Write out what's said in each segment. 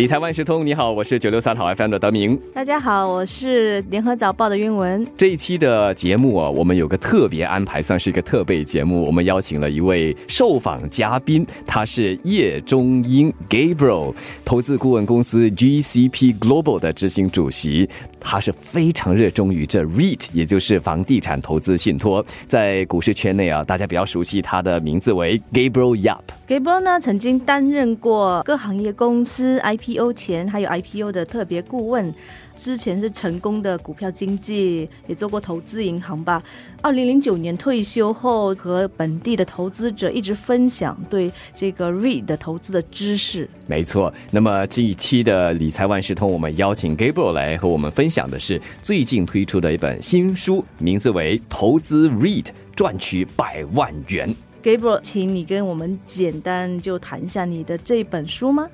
理财万事通，你好，我是九六三好 FM 的德明。大家好，我是联合早报的韵文。这一期的节目啊，我们有个特别安排，算是一个特备节目。我们邀请了一位受访嘉宾，他是叶中英 Gabriel，投资顾问公司 GCP Global 的执行主席。他是非常热衷于这 REIT，也就是房地产投资信托。在股市圈内啊，大家比较熟悉他的名字为 Gabriel Yap。Gabriel 呢，曾经担任过各行业公司 IPO 前还有 IPO 的特别顾问。之前是成功的股票经纪，也做过投资银行吧。二零零九年退休后，和本地的投资者一直分享对这个 REIT 的投资的知识。没错，那么这一期的理财万事通，我们邀请 Gabriel 来和我们分享的是最近推出的一本新书，名字为《投资 REIT 赚取百万元》。Gabriel，请你跟我们简单就谈一下你的这本书吗？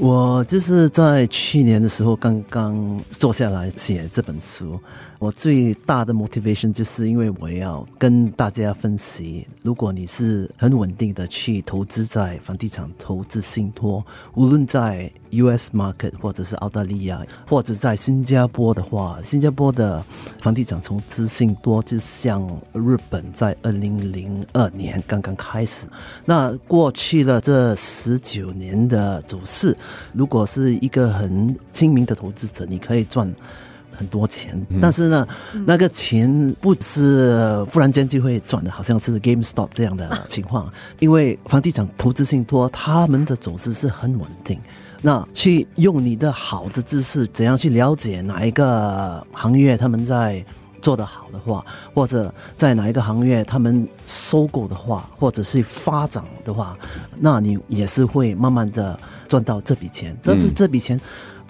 我就是在去年的时候刚刚坐下来写这本书。我最大的 motivation 就是因为我要跟大家分析，如果你是很稳定的去投资在房地产投资信托，无论在 US market 或者是澳大利亚或者在新加坡的话，新加坡的房地产投资信托就像日本在二零零二年刚刚开始，那过去了这十九年的走势，如果是一个很精明的投资者，你可以赚。很多钱，但是呢，那个钱不是忽然间就会赚的，好像是 GameStop 这样的情况。因为房地产投资信托，他们的走势是很稳定。那去用你的好的知识，怎样去了解哪一个行业他们在做得好的话，或者在哪一个行业他们收购的话，或者是发展的话，那你也是会慢慢的赚到这笔钱。但是这笔钱。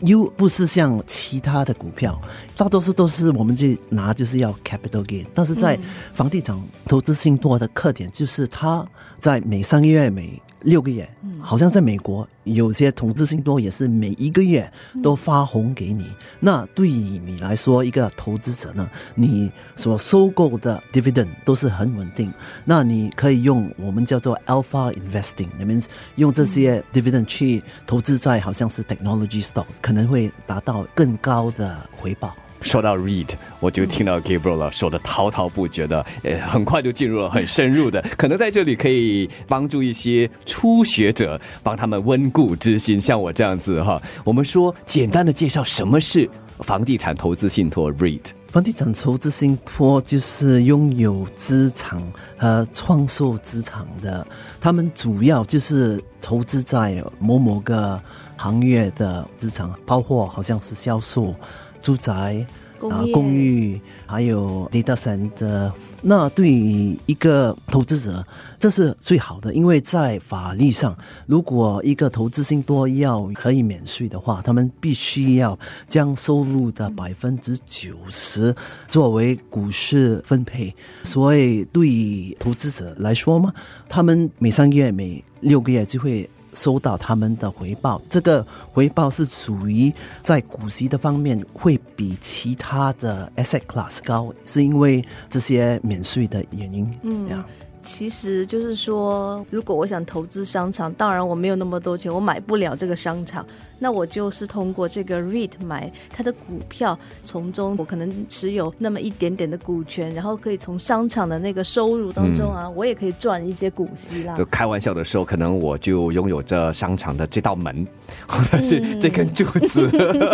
又不是像其他的股票，大多数都是我们去拿就是要 capital gain，但是在房地产投资信托的特点就是它在每三个月每。六个月，好像在美国有些投资信托也是每一个月都发红给你。那对于你来说，一个投资者呢，你所收购的 dividend 都是很稳定。那你可以用我们叫做 alpha investing，那边用这些 dividend 去投资在好像是 technology stock，可能会达到更高的回报。说到 read，我就听到 Gabriel 了，说的滔滔不绝的，呃，很快就进入了很深入的，可能在这里可以帮助一些初学者，帮他们温故知新，像我这样子哈。我们说简单的介绍什么是房地产投资信托 read。房地产投资信托就是拥有资产和创售资产的，他们主要就是投资在某某个行业的资产，包括好像是销售。住宅啊，公寓，还有 data center，那对于一个投资者，这是最好的，因为在法律上，如果一个投资信托要可以免税的话，他们必须要将收入的百分之九十作为股市分配。所以，对于投资者来说嘛，他们每三个月、每六个月就会。收到他们的回报，这个回报是属于在股息的方面会比其他的 asset class 高，是因为这些免税的原因。嗯。其实就是说，如果我想投资商场，当然我没有那么多钱，我买不了这个商场，那我就是通过这个 REIT 买它的股票，从中我可能持有那么一点点的股权，然后可以从商场的那个收入当中啊，我也可以赚一些股息啦。就开玩笑的时候，可能我就拥有这商场的这道门，或者是这根柱子，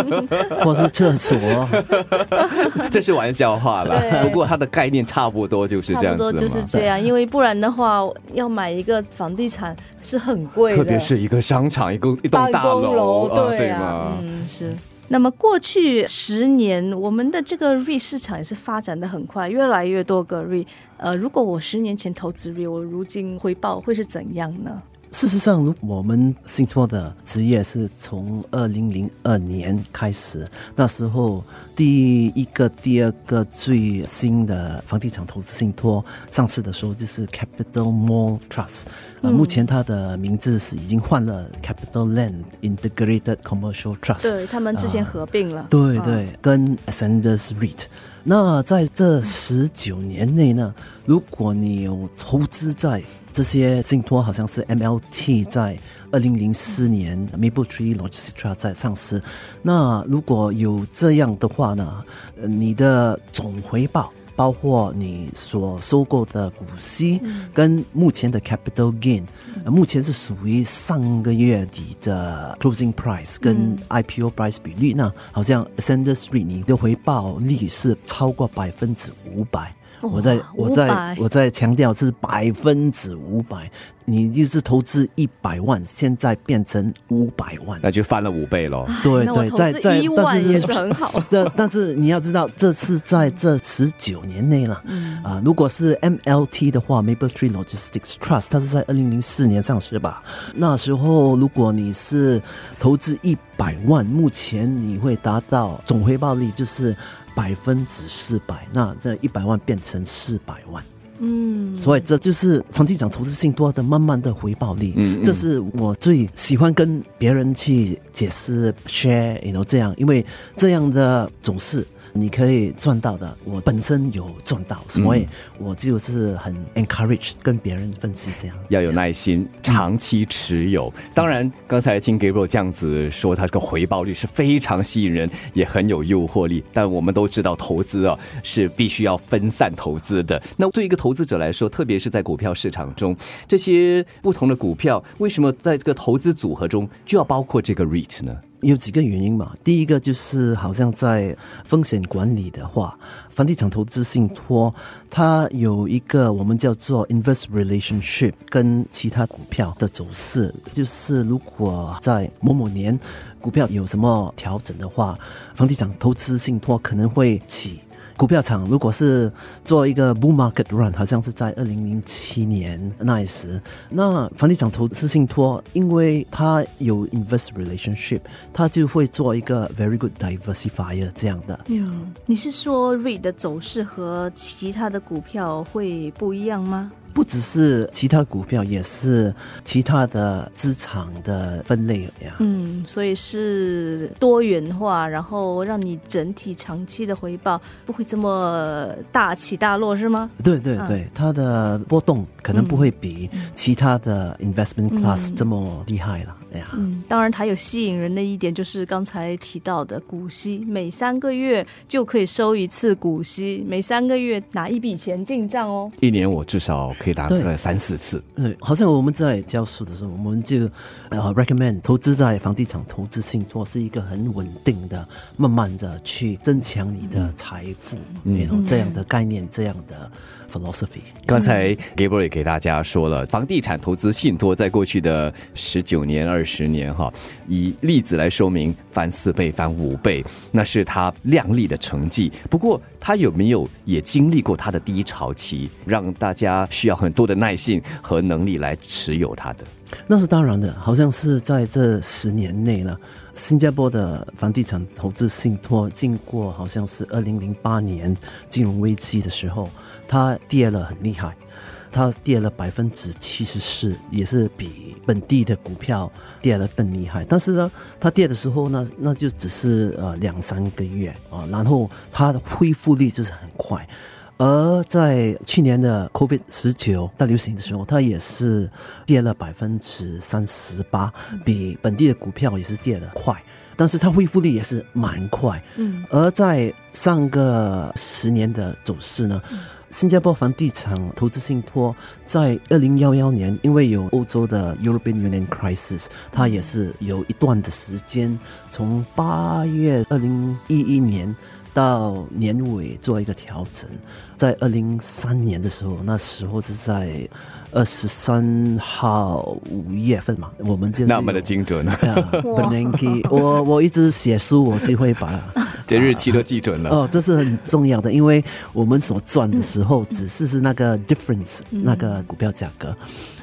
或是厕所，这是玩笑话了。不过它的概念差不多就是这样子，就是这样，因为不。不然的话，要买一个房地产是很贵的，特别是一个商场，一个一栋大楼，对啊，嗯，是。那么过去十年，我们的这个瑞市场也是发展的很快，越来越多个瑞。呃，如果我十年前投资瑞，我如今回报会是怎样呢？事实上，我们信托的职业是从二零零二年开始，那时候第一个、第二个最新的房地产投资信托上市的时候，就是 Capital Mall Trust。呃，目前它的名字是已经换了 Capital Land Integrated Commercial Trust。对他们之前合并了。对对，跟 Ascenders REIT。那在这十九年内呢，如果你有投资在这些信托，好像是 MLT 在二零零四年 Maple Tree Logistics 在上市，那如果有这样的话呢，呃你的总回报。包括你所收购的股息跟目前的 capital gain，、呃目前是属于上个月底的 closing price 跟 IPO price 比率，那好像 Sanders Street 你的回报率是超过百分之五百。我在我在我在强调是百分之五百，你就是投资一百万，现在变成五百万，那就翻了五倍喽。对对，在在一但是万也是很好。但但是你要知道，这是在这十九年内了。啊，如果是 MLT 的话，Maple Tree Logistics Trust，它是在二零零四年上市吧？那时候如果你是投资一百万，目前你会达到总回报率就是百分之四百，那这一百万变成四百万。嗯，所以这就是房地产投资性多的慢慢的回报率。嗯嗯这是我最喜欢跟别人去解释 share，you know 这样，因为这样的总是你可以赚到的，我本身有赚到，所以我就是很 encourage 跟别人分析这样。要有耐心，长期持有。当然，刚才听 Gabriel 这样子说，他这个回报率是非常吸引人，也很有诱惑力。但我们都知道，投资啊是必须要分散投资的。那对一个投资者来说，特别是在股票市场中，这些不同的股票，为什么在这个投资组合中就要包括这个 REIT 呢？有几个原因嘛，第一个就是好像在风险管理的话，房地产投资信托它有一个我们叫做 invest relationship，跟其他股票的走势，就是如果在某某年股票有什么调整的话，房地产投资信托可能会起。股票场如果是做一个 bull market run，好像是在二零零七年那时，那房地产投资信托，因为它有 invest relationship，它就会做一个 very good diversifier 这样的。嗯，你是说 REIT 的走势和其他的股票会不一样吗？不只是其他股票，也是其他的资产的分类呀。嗯，所以是多元化，然后让你整体长期的回报不会这么大起大落，是吗？对对对，它的波动可能不会比其他的 investment class 嗯这么厉害了。哎呀，嗯，当然，它有吸引人的一点就是刚才提到的股息，每三个月就可以收一次股息，每三个月拿一笔钱进账哦。一年我至少可以打对。个三四次。对，好像我们在教书的时候，我们就呃 recommend 投资在房地产投资信托是一个很稳定的，慢慢的去增强你的财富，嗯。嗯，这样的概念，这样的 philosophy。刚才 Gabriel 也给大家说了，房地产投资信托在过去的十九年、二十年，哈，以例子来说明，翻四倍、翻五倍，那是他亮丽的成绩。不过，他有没有也经历过他的低潮期，让大家需要很多的耐性和能力来持有他的？那是当然的，好像是在这十年内了，新加坡的房地产投资信托经过好像是二零零八年金融危机的时候，它跌了很厉害，它跌了百分之七十四，也是比本地的股票跌得更厉害。但是呢，它跌的时候呢，那就只是呃两三个月啊，然后它的恢复力就是很快。而在去年的 COVID 十九大流行的时候，它也是跌了百分之三十八，比本地的股票也是跌得快，但是它恢复力也是蛮快。嗯，而在上个十年的走势呢，新加坡房地产投资信托在二零幺幺年，因为有欧洲的 European Union crisis，它也是有一段的时间，从八月二零一一年到年尾做一个调整。在二零三年的时候，那时候是在二十三号五月份嘛，我们就那么的精准呢？啊 b e n a n k 我我一直写书，我就会把 这日期都记准了。哦，这是很重要的，因为我们所赚的时候只是是那个 difference，、那个股票价格。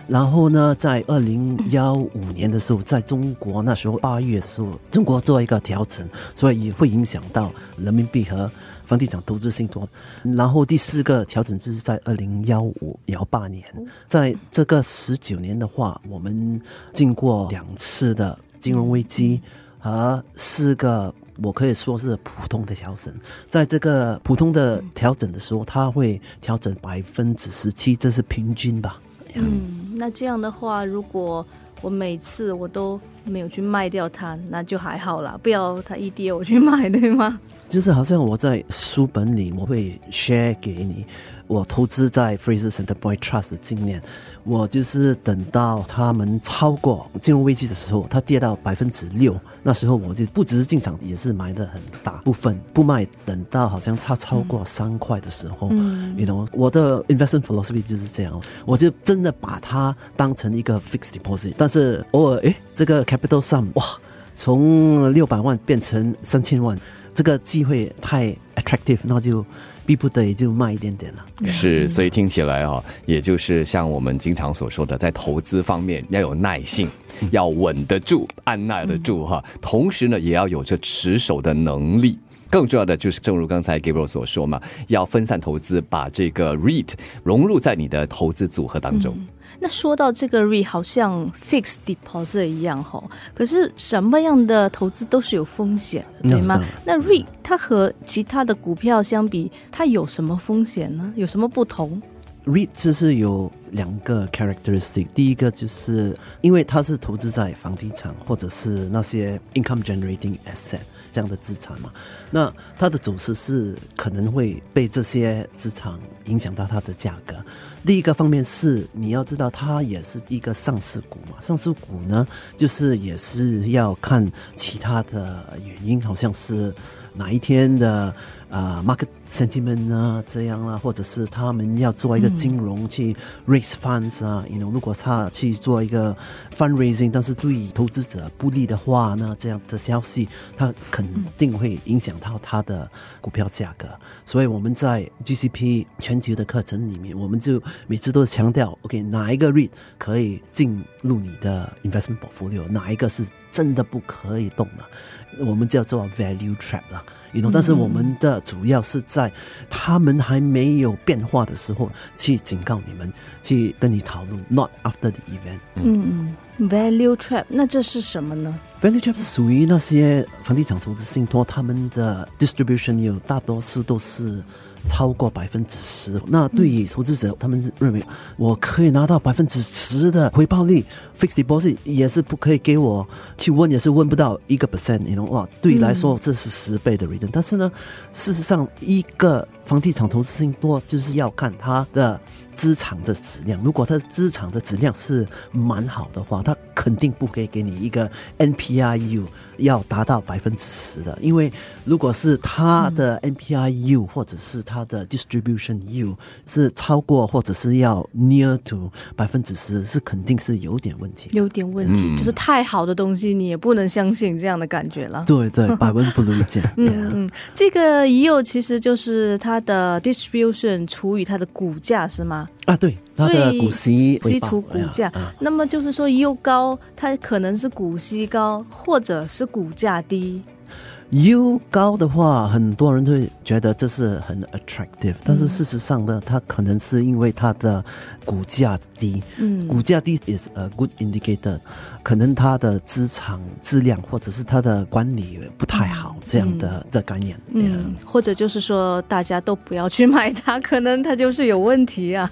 然后呢，在二零幺五年的时候，在中国那时候八月的时候，中国做一个调整，所以也会影响到人民币和房地产投资信托。然后第四个调整就是在二零幺五幺八年，在这个十九年的话，我们经过两次的金融危机。和四个我可以说是普通的调整。在这个普通的调整的时候，它会调整百分之十七，这是平均吧？嗯，那这样的话，如果我每次我都没有去卖掉它，那就还好啦，不要它一跌我去卖，对吗？就是好像我在书本里，我会 share 给你。我投资在 Fraser Centerpoint Trust 的经验，我就是等到他们超过金融危机的时候，它跌到百分之六，那时候我就不只是进场，也是买的很大部分不卖，等到好像它超过三块的时候，嗯，你懂我的 investment philosophy 就是这样，我就真的把它当成一个 fixed deposit，但是偶尔诶，这个 capital sum 哇，从六百万变成三千万，这个机会太 attractive，那就。逼不得已就慢一点点了，是，所以听起来啊，也就是像我们经常所说的，在投资方面要有耐性，要稳得住，按耐得住哈，同时呢，也要有着持守的能力。更重要的就是，正如刚才 Gabriel 所说嘛，要分散投资，把这个 REIT 融入在你的投资组合当中。那说到这个 REIT，好像 fixed deposit 一样哈，可是什么样的投资都是有风险的，对吗？那 REIT 它和其他的股票相比，它有什么风险呢？有什么不同？REIT 这是有两个 characteristic，第一个就是因为它是投资在房地产或者是那些 income generating asset。这样的资产嘛，那它的走势是可能会被这些资产影响到它的价格。第一个方面是你要知道，它也是一个上市股嘛，上市股呢，就是也是要看其他的原因，好像是哪一天的。啊，market sentiment 啊，这样啊，或者是他们要做一个金融去 raise funds 啊，you know，如果他去做一个 fundraising，但是对投资者不利的话，那这样的消息，它肯定会影响到它的股票价格。所以我们在 GCP 全球的课程里面，我们就每次都是强调，OK，哪一个 REIT 可以进入你的 investment portfolio，哪一个是真的不可以动的，我们叫做 value trap 了。但是我们的主要是在他们还没有变化的时候去警告你们，去跟你讨论，not after the event。嗯嗯，value trap，那这是什么呢？value trap 是属于那些房地产投资信托，他们的 distribution 有大多数都是。超过百分之十，那对于投资者，他们认为我可以拿到百分之十的回报率，fixed deposit 也是不可以给我去问，也是问不到一个 percent，你懂哇？对来说这是十倍的 return，但是呢，事实上一个房地产投资性多就是要看它的。资产的质量，如果它资产的质量是蛮好的话，它肯定不可以给你一个 NPRU 要达到百分之十的，因为如果是它的 NPRU 或者是它的 Distribution U 是超过或者是要 near to 百分之十，是肯定是有点问题，有点问题，就是太好的东西你也不能相信这样的感觉了。对对，百闻不如一见。嗯嗯，这个 U 其实就是它的 Distribution 除以它的股价是吗？啊，对，它的股息基础股价，那么就是说又高，它可能是股息高，或者是股价低。U 高的话，很多人会觉得这是很 attractive，但是事实上呢，它可能是因为它的股价低，嗯，股价低 is a good indicator，可能它的资产质量或者是它的管理不太好这样的的概念，嗯，或者就是说大家都不要去买它，可能它就是有问题啊。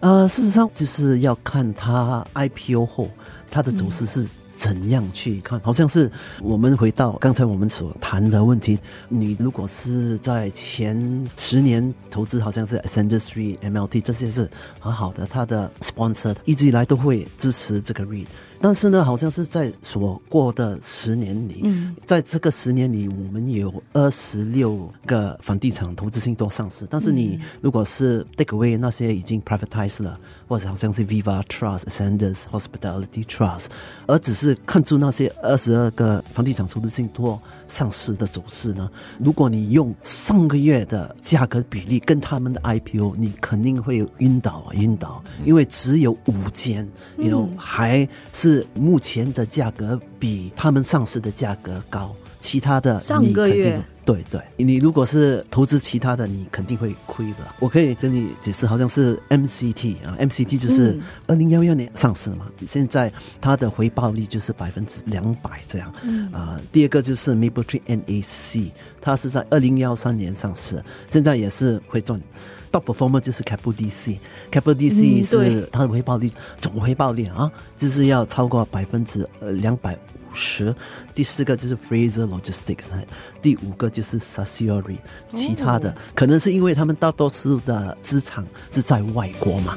呃，事实上就是要看它 IPO 后它的走势是。怎样去看？好像是我们回到刚才我们所谈的问题。你如果是在前十年投资，好像是 Ascender Three、MLT 这些是很好的，它的 sponsor 一直以来都会支持这个 read。但是呢，好像是在所过的十年里，在这个十年里，我们有二十六个房地产投资信托上市。但是你如果是 take away 那些已经 privatized 了，或者好像是 Viva Trust、Sanders Hospitality Trust，而只是看住那些二十二个房地产投资信托。上市的走势呢？如果你用上个月的价格比例跟他们的 IPO，你肯定会晕倒啊，晕倒！因为只有五间，有还是目前的价格比他们上市的价格高，其他的上个月对对，你如果是投资其他的，你肯定会亏的。我可以跟你解释，好像是 MCT 啊，MCT 就是二零幺幺年上市嘛，现在它的回报率就是百分之两百这样。啊，第二个就是 Mapletree NAC，它是在二零幺三年上市，现在也是会赚。Top performer 就是 Capital DC，Capital DC 是它的回报率总回报率啊，就是要超过百分之呃两百五十。第四个就是 Fraser Logistics，第五个就是 Sasiori，其他的可能是因为他们大多数的资产是在外国嘛。